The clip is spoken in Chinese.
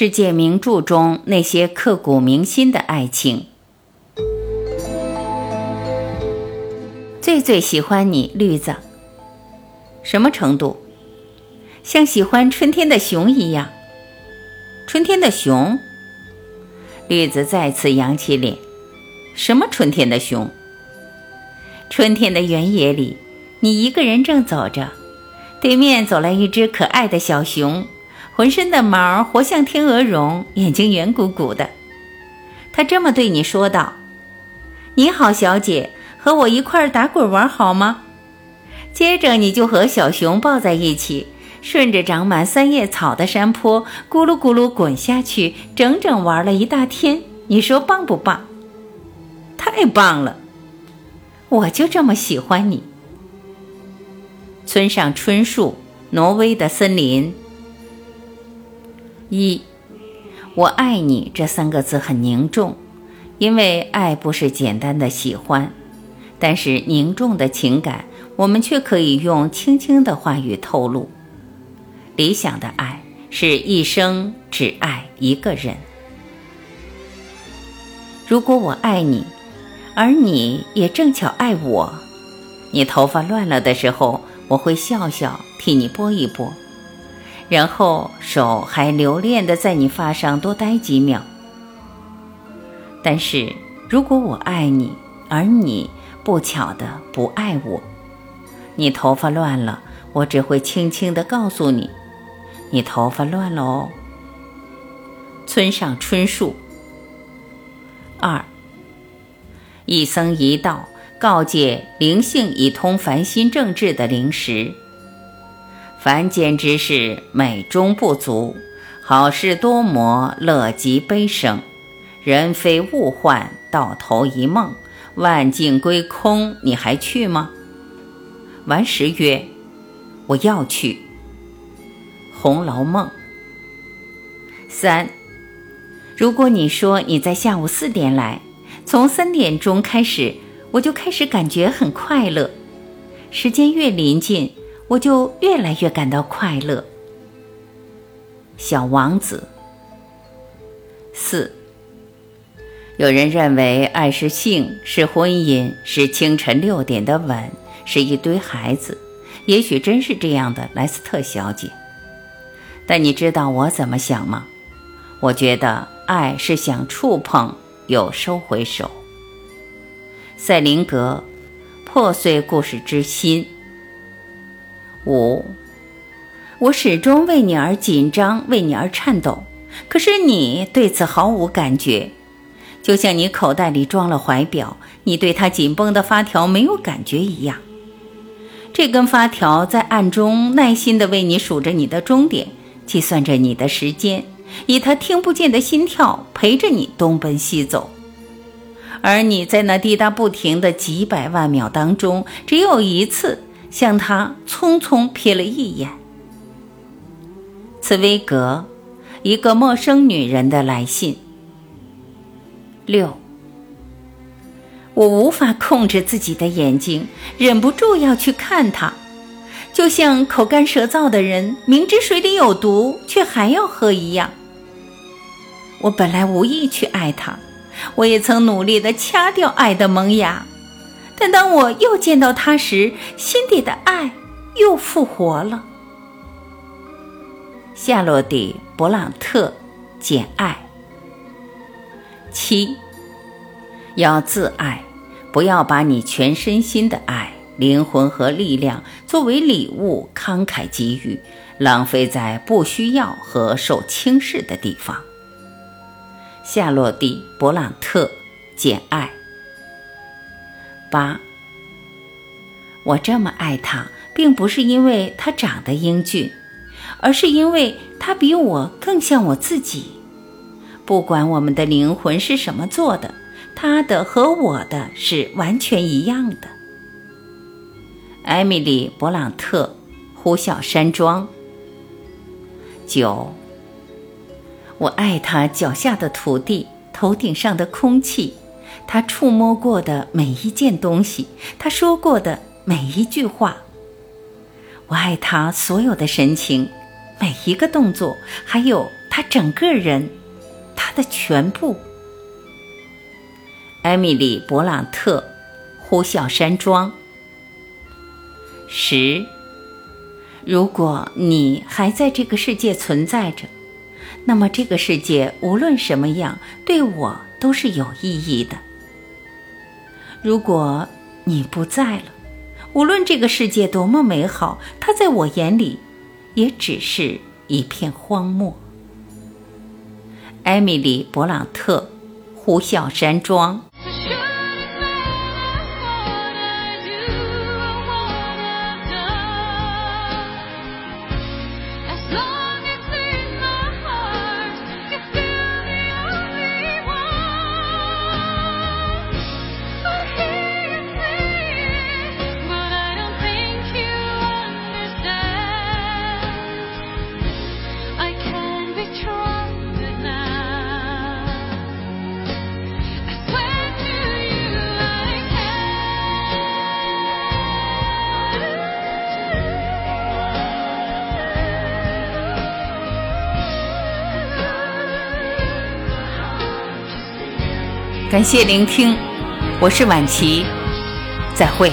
世界名著中那些刻骨铭心的爱情。最最喜欢你，绿子。什么程度？像喜欢春天的熊一样。春天的熊。绿子再次扬起脸。什么春天的熊？春天的原野里，你一个人正走着，对面走来一只可爱的小熊。浑身的毛活像天鹅绒，眼睛圆鼓鼓的。他这么对你说道：“你好，小姐，和我一块儿打滚玩好吗？”接着你就和小熊抱在一起，顺着长满三叶草的山坡咕噜咕噜滚下去，整整玩了一大天。你说棒不棒？太棒了！我就这么喜欢你。村上春树，挪威的森林。一，我爱你这三个字很凝重，因为爱不是简单的喜欢，但是凝重的情感，我们却可以用轻轻的话语透露。理想的爱是一生只爱一个人。如果我爱你，而你也正巧爱我，你头发乱了的时候，我会笑笑替你拨一拨。然后手还留恋的在你发上多待几秒。但是如果我爱你，而你不巧的不爱我，你头发乱了，我只会轻轻的告诉你，你头发乱了哦。村上春树。二，一僧一道告诫灵性已通凡心正治的灵石。凡间之事，美中不足；好事多磨，乐极悲生。人非物换，到头一梦。万境归空，你还去吗？顽石曰：“我要去。”《红楼梦》三。如果你说你在下午四点来，从三点钟开始，我就开始感觉很快乐。时间越临近。我就越来越感到快乐。小王子。四。有人认为爱是性，是婚姻，是清晨六点的吻，是一堆孩子。也许真是这样的，莱斯特小姐。但你知道我怎么想吗？我觉得爱是想触碰又收回手。赛林格，破碎故事之心。五，我始终为你而紧张，为你而颤抖。可是你对此毫无感觉，就像你口袋里装了怀表，你对它紧绷的发条没有感觉一样。这根发条在暗中耐心地为你数着你的终点，计算着你的时间，以它听不见的心跳陪着你东奔西走。而你在那滴答不停的几百万秒当中，只有一次。向他匆匆瞥了一眼。茨威格，一个陌生女人的来信。六，我无法控制自己的眼睛，忍不住要去看他，就像口干舌燥的人明知水里有毒却还要喝一样。我本来无意去爱他，我也曾努力地掐掉爱的萌芽。但当我又见到他时，心底的爱又复活了。夏洛蒂·勃朗特，《简爱》七，要自爱，不要把你全身心的爱、灵魂和力量作为礼物慷慨给予，浪费在不需要和受轻视的地方。夏洛蒂·勃朗特，《简爱》。八，我这么爱他，并不是因为他长得英俊，而是因为他比我更像我自己。不管我们的灵魂是什么做的，他的和我的是完全一样的。艾米丽·勃朗特，《呼啸山庄》。九，我爱他脚下的土地，头顶上的空气。他触摸过的每一件东西，他说过的每一句话，我爱他所有的神情，每一个动作，还有他整个人，他的全部。艾米丽·勃朗特，呼啸山庄。十。如果你还在这个世界存在着，那么这个世界无论什么样，对我都是有意义的。如果你不在了，无论这个世界多么美好，它在我眼里，也只是一片荒漠。艾米丽·勃朗特，呼啸山庄。感谢聆听，我是晚琪，再会。